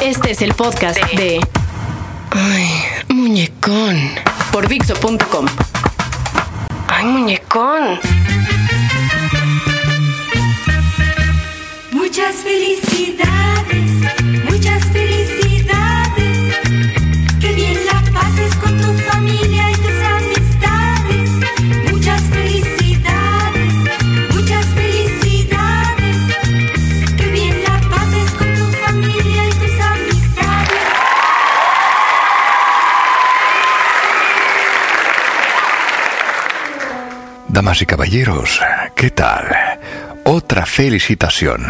Este es el podcast de. Ay, muñecón. Por Dixo.com. Ay, muñecón. Muchas felicidades, muchas felicidades. Damas y caballeros, ¿qué tal? Otra felicitación,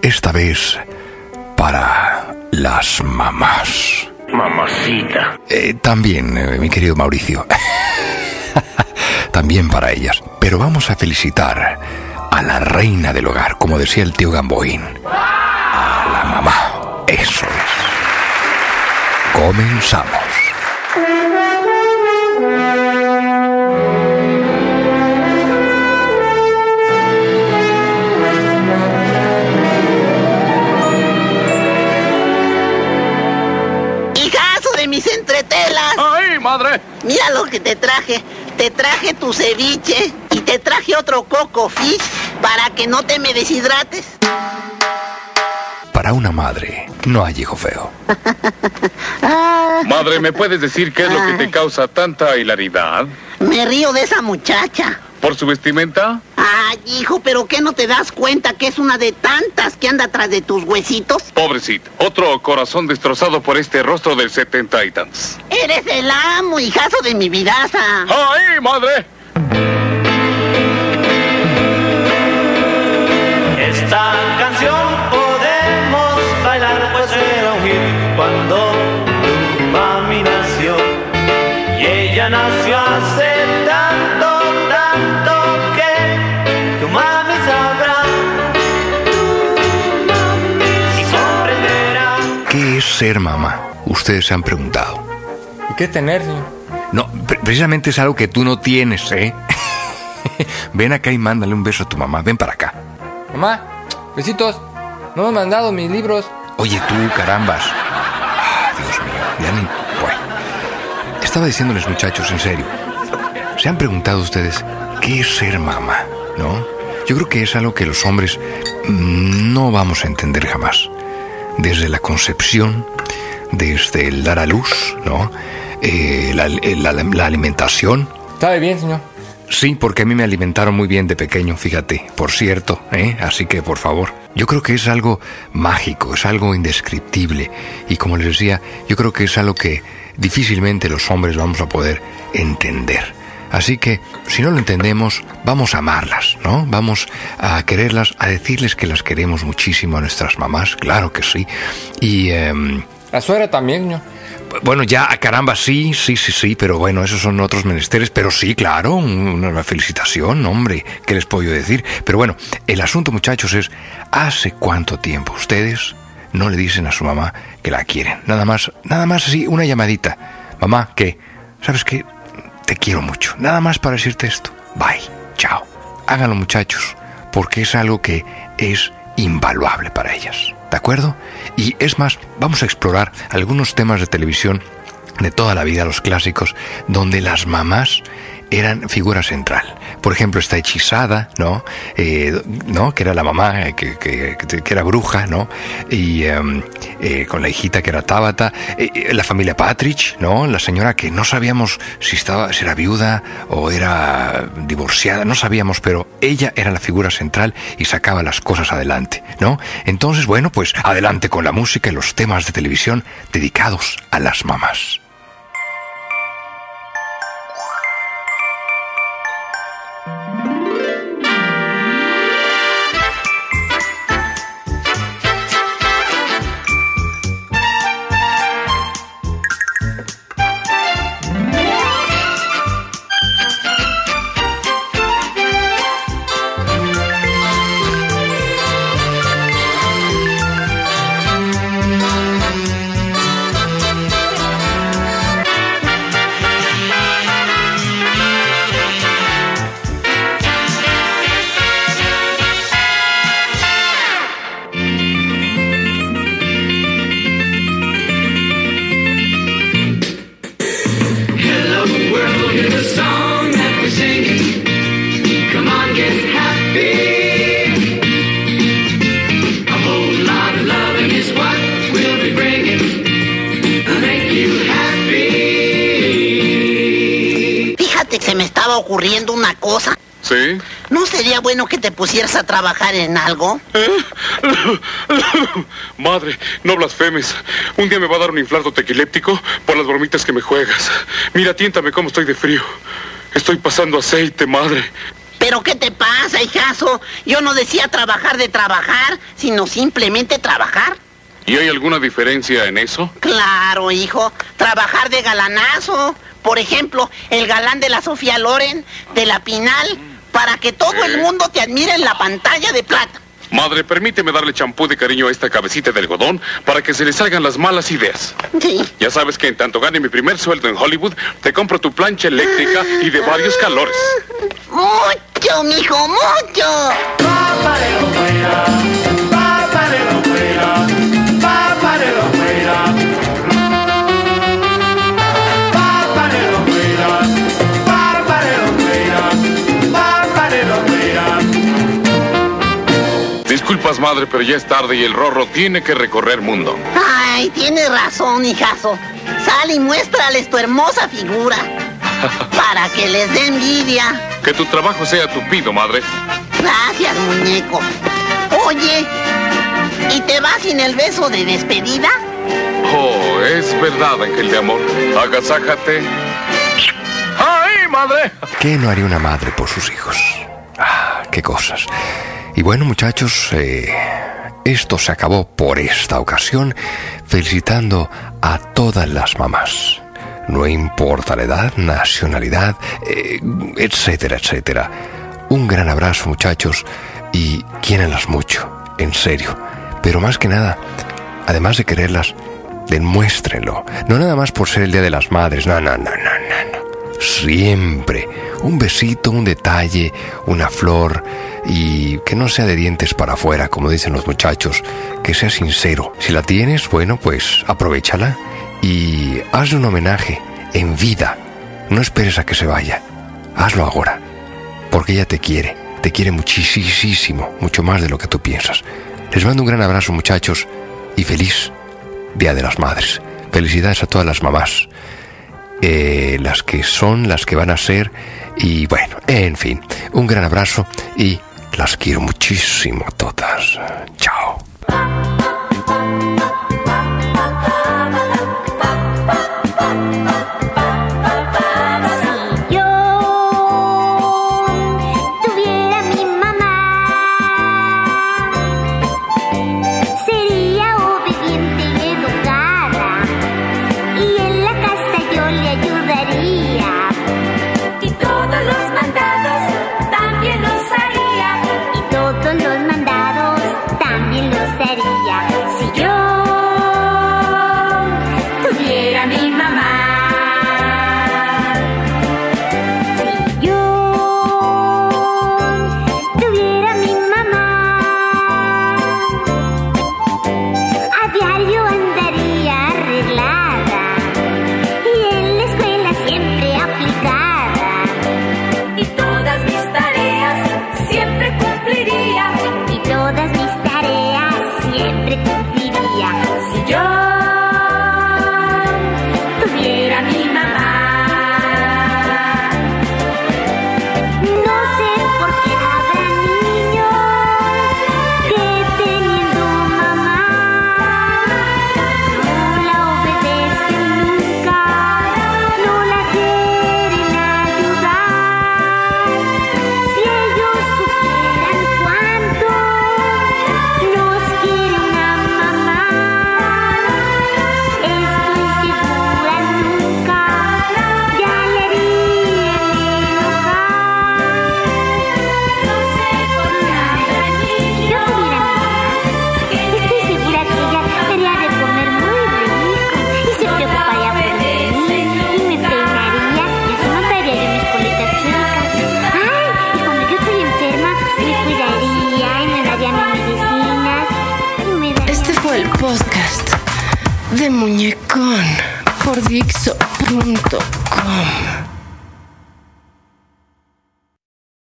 esta vez para las mamás. Mamacita. Eh, también, eh, mi querido Mauricio. también para ellas. Pero vamos a felicitar a la reina del hogar, como decía el tío Gamboín. A la mamá. Eso es. Comenzamos. ¡Ay, madre! Mira lo que te traje. Te traje tu ceviche y te traje otro coco fish para que no te me deshidrates. Para una madre, no hay hijo feo. Madre, ¿me puedes decir qué es lo que te causa tanta hilaridad? me río de esa muchacha. ¿Por su vestimenta? Hijo, pero ¿qué no te das cuenta que es una de tantas que anda atrás de tus huesitos? Pobrecita. Otro corazón destrozado por este rostro del setenta y tantos. Eres el amo, hijazo de mi vidaza. ¡Ay, madre! Ser mamá? Ustedes se han preguntado. ¿Y qué tener, señor? No, pre- precisamente es algo que tú no tienes, ¿eh? Ven acá y mándale un beso a tu mamá. Ven para acá. Mamá, besitos. No me han mandado mis libros. Oye tú, carambas. Ah, Dios mío. Ya ni... Bueno. Estaba diciéndoles, muchachos, en serio. ¿Se han preguntado ustedes qué es ser mamá? ¿No? Yo creo que es algo que los hombres mm, no vamos a entender jamás. Desde la concepción, desde el dar a luz, ¿no? Eh, la, la- la alimentación, ¿Sabe bien, señor? Sí, porque a mí me alimentaron muy bien de pequeño, fíjate, por cierto, ¿eh? Así que, por favor, yo creo que es algo mágico, es algo indescriptible. Y como les decía, yo creo que es algo que difícilmente los hombres vamos a poder entender. Así que, si no lo entendemos, vamos a amarlas, ¿no? Vamos a quererlas, a decirles que las queremos muchísimo a nuestras mamás, claro que sí. Y... em, La suegra también, señor. bueno, ya, a caramba, sí, sí, sí, sí, pero bueno, esos son otros menesteres, pero sí, claro, un- una felicitación, hombre, ¿qué les puedo yo decir? Pero bueno, el asunto, muchachos, es, ¿hace cuánto tiempo ustedes no le dicen a su mamá que la quieren? Nada más, nada más así, una llamadita. Mamá, ¿qué? ¿Sabes qué? Te quiero mucho. Nada más para decirte esto. Bye, chao. Háganlo, muchachos, porque es algo que es invaluable para ellas. ¿De acuerdo? Y es más, vamos a explorar algunos temas de televisión de toda la vida, los clásicos, donde las mamás eran figura central. Por ejemplo, está hechizada, ¿no? Eh, ¿no? Que era la mamá, eh, que, que- que era bruja, ¿no? Y em, eh, con la hijita que era Tábata. Eh, la familia Patrick, ¿no? La señora que no sabíamos si, estaba, si era viuda o era divorciada, no sabíamos, pero ella era la figura central y sacaba las cosas adelante, ¿no? Entonces, bueno, pues adelante con la música y los temas de televisión dedicados a las mamás. se me estaba ocurriendo una cosa. ¿Sí? ¿No sería bueno que te pusieras a trabajar en algo? Madre, no blasfemes. Un día me va a dar un infarto tequiléptico por las bromitas que me juegas. Mira, tiéntame cómo estoy de frío. Estoy pasando aceite, madre. ¿Pero qué te pasa, hijazo? Yo no decía trabajar de trabajar, sino simplemente trabajar. ¿Y hay alguna diferencia en eso? Claro, hijo. Trabajar de galanazo. Por ejemplo, el galán de la Sofía Loren, de la Pinal, para que todo el ¿Eh? mundo te admire en la pantalla de plata. Madre, permíteme darle champú de cariño a esta cabecita de algodón para que se le salgan las malas ideas. Sí. Ya sabes que en tanto gane mi primer sueldo en Hollywood, te compro tu plancha eléctrica y de varios calores. Mucho, mijo, mucho. Madre, pero ya es tarde y el rorro tiene que recorrer mundo. Ay, tienes razón, hijazo. Sal y muéstrales tu hermosa figura. Para que les dé envidia. Que tu trabajo sea tupido, madre. Gracias, muñeco. Oye, ¿y te vas sin el beso de despedida? Oh, es verdad, ángel de amor. Agasájate. ¡Ay, madre! ¿Qué no haría una madre por sus hijos? Ah, qué cosas. Y bueno, muchachos, eh, esto se acabó por esta ocasión, felicitando a todas las mamás. No importa la edad, nacionalidad, eh, etcétera, etcétera. Un gran abrazo, muchachos, y quiéranlas mucho, en serio. Pero más que nada, además de quererlas, demuéstrenlo. No nada más por ser el Día de las Madres, no, no, no, no, no. Siempre. Un besito, un detalle, una flor y que no sea de dientes para afuera, como dicen los muchachos, que sea sincero. Si la tienes, bueno, pues aprovechala y hazle un homenaje en vida. No esperes a que se vaya. Hazlo ahora, porque ella te quiere, te quiere muchísimo, mucho más de lo que tú piensas. Les mando un gran abrazo, muchachos, y feliz Día de las Madres. Felicidades a todas las mamás eh, las que son, las que van a ser y bueno, en fin, un gran abrazo y las quiero muchísimo a todas. Chao. Por Dixo.com.